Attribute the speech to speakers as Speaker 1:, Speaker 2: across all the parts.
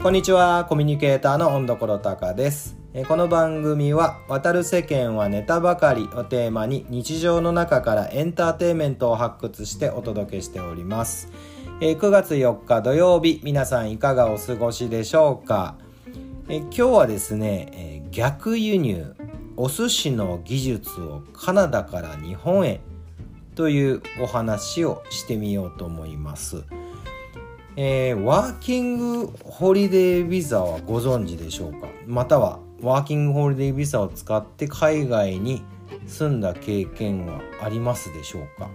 Speaker 1: こんにちはコミュニケーターの温所隆です。この番組は「渡る世間はネタばかり」をテーマに日常の中からエンターテインメントを発掘してお届けしております。9月4日土曜日皆さんいかがお過ごしでしょうか？今日はですね逆輸入お寿司の技術をカナダから日本へというお話をしてみようと思います。えー、ワーキングホリデービザはご存知でしょうか？またはワーキングホリデービザを使って海外に住んだ経験はありますでしょうか、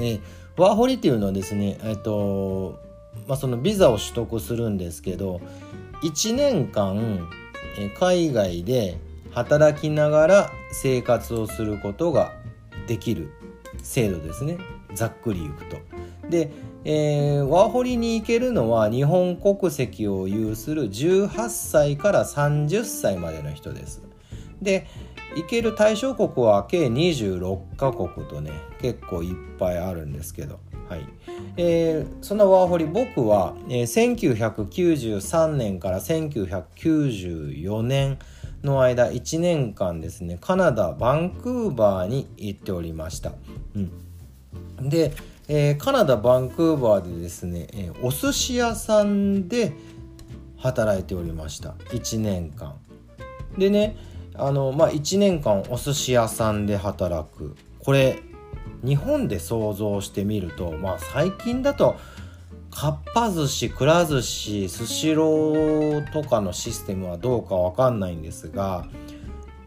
Speaker 1: えー、ワーホリっていうのはですねえ、ー、とまあそのビザを取得するんですけど1年間え海外で働きながら生活をすることができる制度ですね。ざっくり言うと。でえー、ワーホリに行けるのは日本国籍を有する18歳から30歳までの人です。で行ける対象国は計26カ国とね結構いっぱいあるんですけど、はいえー、そのワーホリ僕は、えー、1993年から1994年の間1年間ですねカナダバンクーバーに行っておりました。うん、でえー、カナダ・バンクーバーでですね、えー、お寿司屋さんで働いておりました。1年間。でねあのまあ1年間お寿司屋さんで働く。これ日本で想像してみるとまあ最近だとかっぱ寿司くら寿司スシローとかのシステムはどうかわかんないんですが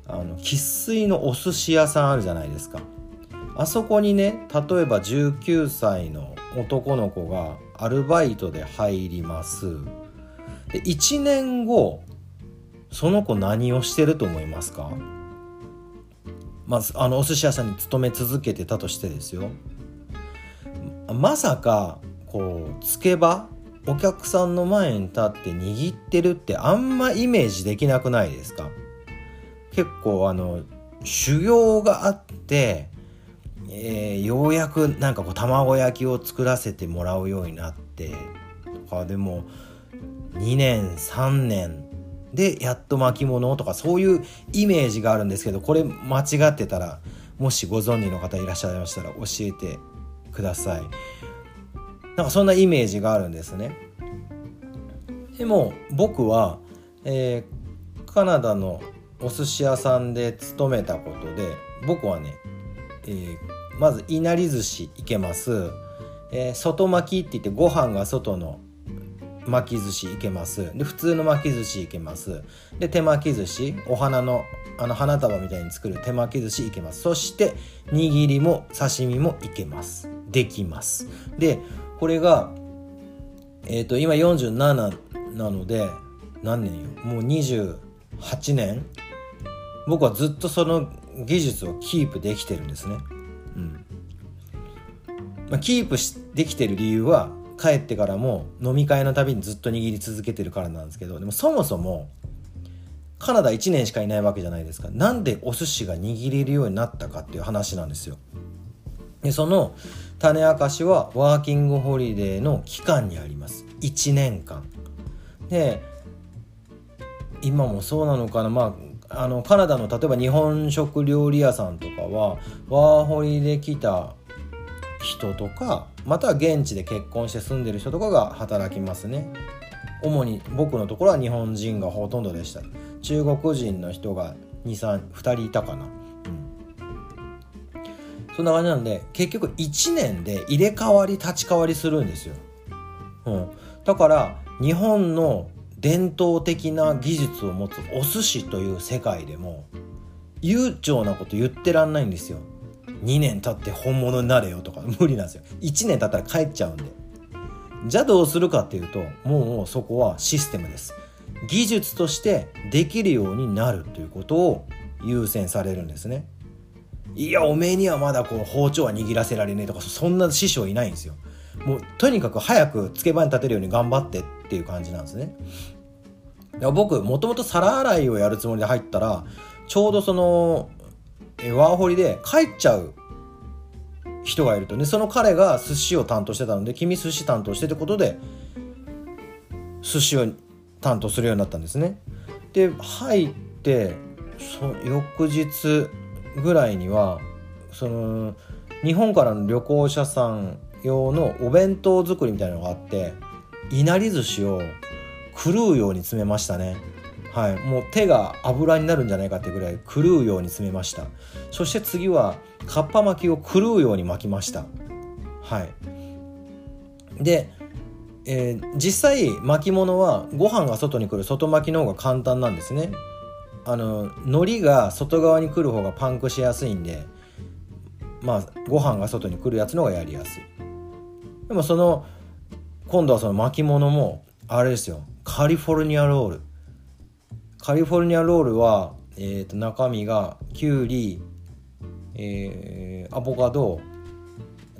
Speaker 1: あの生粋のお寿司屋さんあるじゃないですか。あそこにね例えば19歳の男の子がアルバイトで入ります。で1年後その子何をしてると思いますか？まずあのお寿司屋さんに勤め続けてたとしてですよ。まさかこうつけばお客さんの前に立って握ってるってあんまイメージできなくないですか？結構あの修行があってえー、ようやくなんかこう卵焼きを作らせてもらうようになってとかでも2年3年でやっと巻物とかそういうイメージがあるんですけどこれ間違ってたらもしご存知の方いらっしゃいましたら教えてください。なんかそんなイメージがあるんですね。でも僕は、えー、カナダのお寿司屋さんで勤めたことで僕はね、えー、まずいなり寿司いけます、えー、外巻きって言ってご飯が外の巻き寿司いけます。で普通の巻き寿司いけます。で手巻き寿司。お花のあの花束みたいに作る手巻き寿司いけます。そして握りも刺身もいけます。できます。でこれがえっ、ー、と今47なので何年よ？もう28年？僕はずっとその技術をキープできてるんですね。うん。まあ、キープできてる理由は帰ってからも飲み会のたびにずっと握り続けてるからなんですけどでもそもそもカナダ1年しかいないわけじゃないですか。なんでお寿司が握れるようになったかっていう話なんですよ。でその種明かしはワーキングホリデーの期間にあります。1年間。で今もそうなのかな。まああのカナダの例えば日本食料理屋さんとかはワーホリで来た人とかまたは現地で結婚して住んでる人とかが働きますね。主に僕のところは日本人がほとんどでした。中国人の人が232人いたかな。うん。そんな感じなんで結局1年で入れ替わり立ち替わりするんですよ、うん、だから日本の伝統的な技術を持つお寿司という世界でも悠長なこと言ってらんないんですよ。2年経って本物になれよとか無理なんですよ。1年経ったら帰っちゃうんで。じゃあどうするかっていうともうそこはシステムです。技術としてできるようになるということを優先されるんですね。いやおめえにはまだこう包丁は握らせられねえとかそんな師匠いないんですよ。もうとにかく早くつけ場に立てるように頑張ってっていう感じなんですね。僕もともと皿洗いをやるつもりで入ったらちょうどそのワーホリで帰っちゃう人がいるとねその彼が寿司を担当してたので君寿司担当してってことで寿司を担当するようになったんですねで入ってそ翌日ぐらいにはその日本からの旅行者さん用のお弁当作りみたいなのがあっていなり寿司を狂うように詰めましたね。はい、もう手が油になるんじゃないかってぐらい狂うように詰めました。そして次はかっぱ巻きを狂うように巻きました。はい。で、えー、実際巻物はご飯が外に来る外巻きの方が簡単なんですね。あの海苔が外側に来る方がパンクしやすいんでまあご飯が外に来るやつの方がやりやすい。でもその今度はその巻物もあれですよ。カリフォルニアロール。カリフォルニアロールは、えー、と中身がきゅうり、えー、アボカド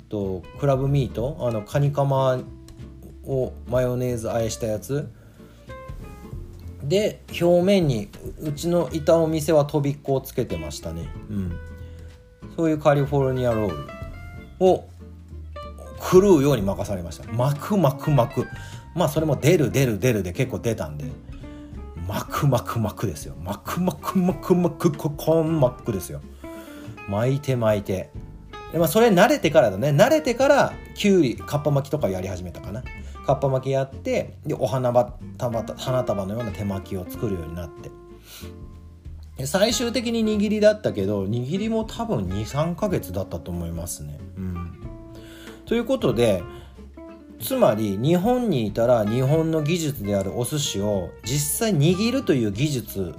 Speaker 1: とクラブミートあのカニカマをマヨネーズあえしたやつ。で表面にうちのいたお店はとびっこをつけてましたね。うん。そういうカリフォルニアロールを狂うように任されました。巻く巻く巻く。まあそれも出る出る出るで結構出たんで。巻く巻く巻くですよ。巻く巻く巻く巻くここん巻くですよ。巻いて巻いて。で、まあ、それ慣れてからだね。慣れてからきゅうりかっぱ巻きとかやり始めたかな。かっぱ巻きやってでお花束花束のような手巻きを作るようになって。最終的に握りだったけど握りも多分23ヶ月だったと思いますね。うん、ということでつまり日本にいたら日本の技術であるお寿司を実際握るという技術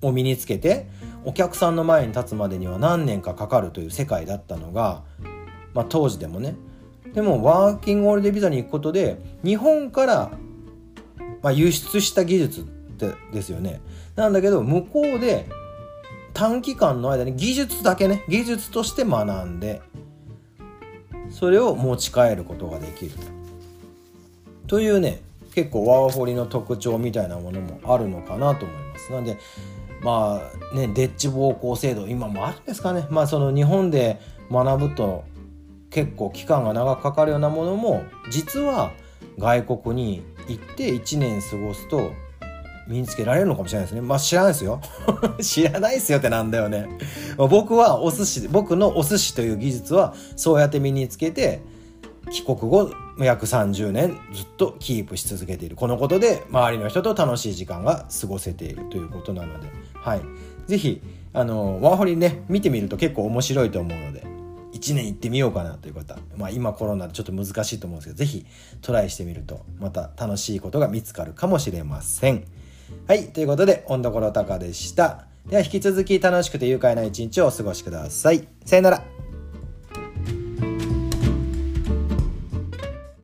Speaker 1: を身につけてお客さんの前に立つまでには何年かかかるという世界だったのが、まあ、当時でもね。でもワーキングオールデビザに行くことで日本から、まあ、輸出した技術ってですよね。なんだけど向こうで短期間の間に技術だけね技術として学んでそれを持ち帰ることができる。というね結構ワーホリの特徴みたいなものもあるのかなと思います。なんでまあねデッチ暴行制度今もあるんですかね。まあその日本で学ぶと結構期間が長くかかるようなものも実は外国に行って1年過ごすと身につけられるのかもしれないですね。まあ知らないですよ。知らないですよってなんだよね。僕はお寿司、僕のお寿司という技術はそうやって身につけて、帰国後約30年ずっとキープし続けている。このことで周りの人と楽しい時間が過ごせているということなので、はい。ぜひ、あの、ワーホリね、見てみると結構面白いと思うので、1年行ってみようかなという方、まあ今コロナでちょっと難しいと思うんですけど、ぜひトライしてみると、また楽しいことが見つかるかもしれません。はい、ということで、温所高でした。では引き続き楽しくて愉快な一日をお過ごしください。さよなら。